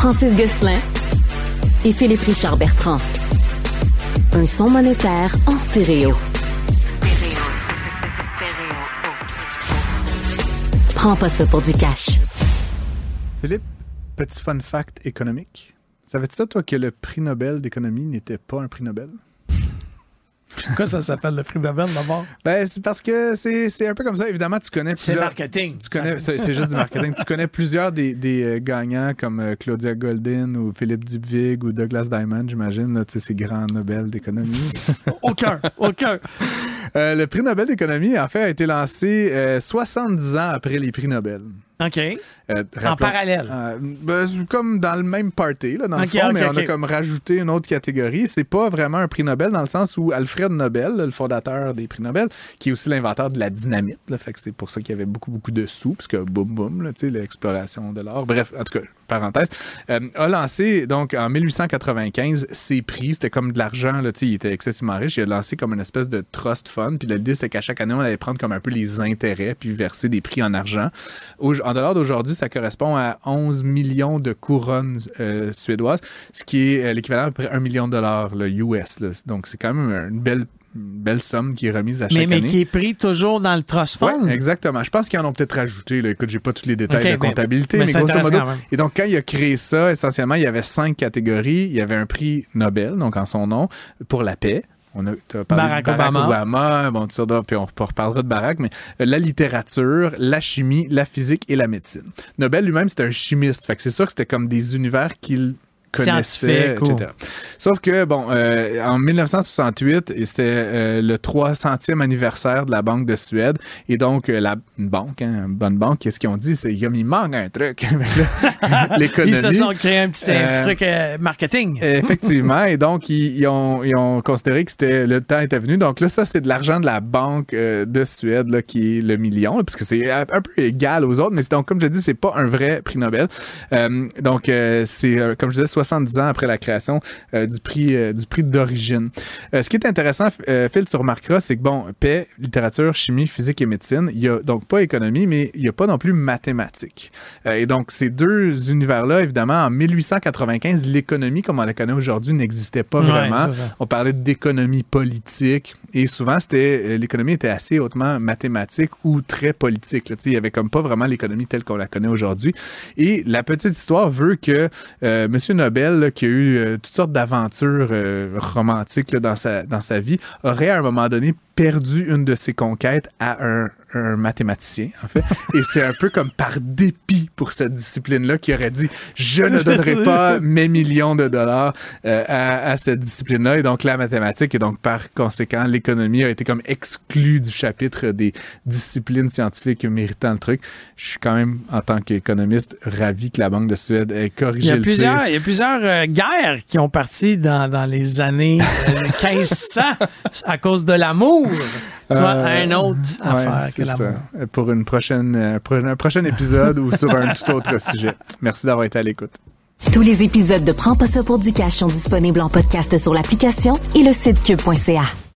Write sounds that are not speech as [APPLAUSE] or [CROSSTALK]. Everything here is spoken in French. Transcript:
Francis Gosselin et Philippe Richard Bertrand. Un son monétaire en stéréo. Prends pas ça pour du cash. Philippe, petit fun fact économique. Savais-tu ça, toi, que le prix Nobel d'économie n'était pas un prix Nobel? [LAUGHS] Pourquoi ça s'appelle le prix Nobel d'abord? Ben, c'est parce que c'est c'est un peu comme ça. Évidemment, tu connais C'est plusieurs... marketing. Tu connais, c'est c'est juste du marketing. tu connais plusieurs des, des, euh, gagnants comme euh, Claudia Goldin ou Philippe Dubvig ou Douglas Diamond, j'imagine, là, tu sais, ces grands Nobel d'économie. [LAUGHS] aucun, aucun. Euh, le prix Nobel d'économie, en fait, a été lancé euh, 70 ans après les prix Nobel. OK. Euh, En parallèle. Euh, ben, comme dans le même party, là, dans le fond, mais on a comme rajouté une autre catégorie. C'est pas vraiment un prix Nobel dans le sens où Alfred Nobel, le fondateur des prix Nobel, qui est aussi l'inventeur de la dynamite, là, fait que c'est pour ça qu'il y avait beaucoup, beaucoup de sous, parce que boum, boum, là, l'exploration de l'or. Bref, en tout cas, parenthèse, euh, a lancé, donc, en 1895, ses prix. C'était comme de l'argent, là, il était excessivement riche. Il a lancé comme une espèce de trust fund. Puis l'idée, c'était qu'à chaque année, on allait prendre comme un peu les intérêts, puis verser des prix en argent. Au- en dollars d'aujourd'hui, ça correspond à 11 millions de couronnes euh, suédoises, ce qui est euh, l'équivalent à peu près 1 million de dollars, le US. là. Donc, c'est quand même une belle, belle somme qui est remise à chaque Mais, mais année. qui est pris toujours dans le trust fund. Ouais, exactement. Je pense qu'ils en ont peut-être rajouté. Là. Écoute, j'ai pas tous les détails de mais- comptabilité, mais mais, c'est grosso modo. Et donc, quand il a créé ça, essentiellement, il y avait cinq catégories. Il y avait un prix Nobel, donc en son nom, pour la paix. On a t'as parlé Barack de Barack Obama. Obama, bon, ça, puis on reparlera de Barack, mais euh, la littérature, la chimie, la physique et la médecine. Nobel lui-même, c'était un chimiste. Fait que c'est sûr que c'était comme des univers qu'il connaissait, etc. Sauf que, bon, euh, en 1968, et c'était euh, le 300e anniversaire de la Banque de Suède. Et donc, euh, la une banque, hein, une bonne banque, qu'est-ce qu'ils ont dit? C'est qu'il manque un truc. [LAUGHS] [LAUGHS] L'économie. Ils se sont créés un petit, un petit truc marketing. Effectivement. [LAUGHS] Et donc, ils, ils ont, ils ont considéré que c'était le temps était venu. Donc là, ça, c'est de l'argent de la Banque de Suède, là, qui est le million, là, parce que c'est un peu égal aux autres. Mais donc, comme je dis, c'est pas un vrai prix Nobel. Donc, c'est, comme je disais, 70 ans après la création euh, du prix euh, du prix d'origine. Euh, ce qui est intéressant, Phil, tu remarqueras, c'est que, bon, paix, littérature, chimie, physique et médecine, il y a donc pas économie, mais il y a pas non plus mathématiques. Et donc, ces deux univers-là, évidemment, en 1895, l'économie, comme on la connaît aujourd'hui, n'existait pas Ouais, vraiment. On parlait d'économie politique et souvent, c'était euh, l'économie était assez hautement mathématique ou très politique. Il y avait comme pas vraiment l'économie telle qu'on la connaît aujourd'hui. Et la petite histoire veut que euh, Monsieur Nobel, qui a eu euh, toutes sortes d'aventures romantiques dans, sa, dans sa vie, aurait à un moment donné perdu une de ses conquêtes à un, un mathématicien, en fait. Et c'est un peu comme par dépit pour cette discipline-là qui aurait dit Je ne donnerai pas mes millions de dollars euh, à, à cette discipline-là. Et donc, la mathématique et donc, par conséquent, l'économie a été comme exclue du chapitre des disciplines scientifiques méritant le truc. Je suis quand même, en tant qu'économiste, ravi que la Banque de Suède ait Il corrigé y a le plusieurs, tir. il y a plusieurs euh, guerres qui ont parti dans, dans les années euh, 1500 à cause de l'amour. Tu vois, Euh, un autre Ouais, affaire que c'est ça. l'amour. Euh, Pour une prochaine, euh, pour un prochain épisode ou sur un tout autre [LAUGHS] sujet. Merci d'avoir été à l'écoute. Tous les épisodes de Prends pas ça pour du cash sont disponibles en podcast sur l'application et le site cube.ca.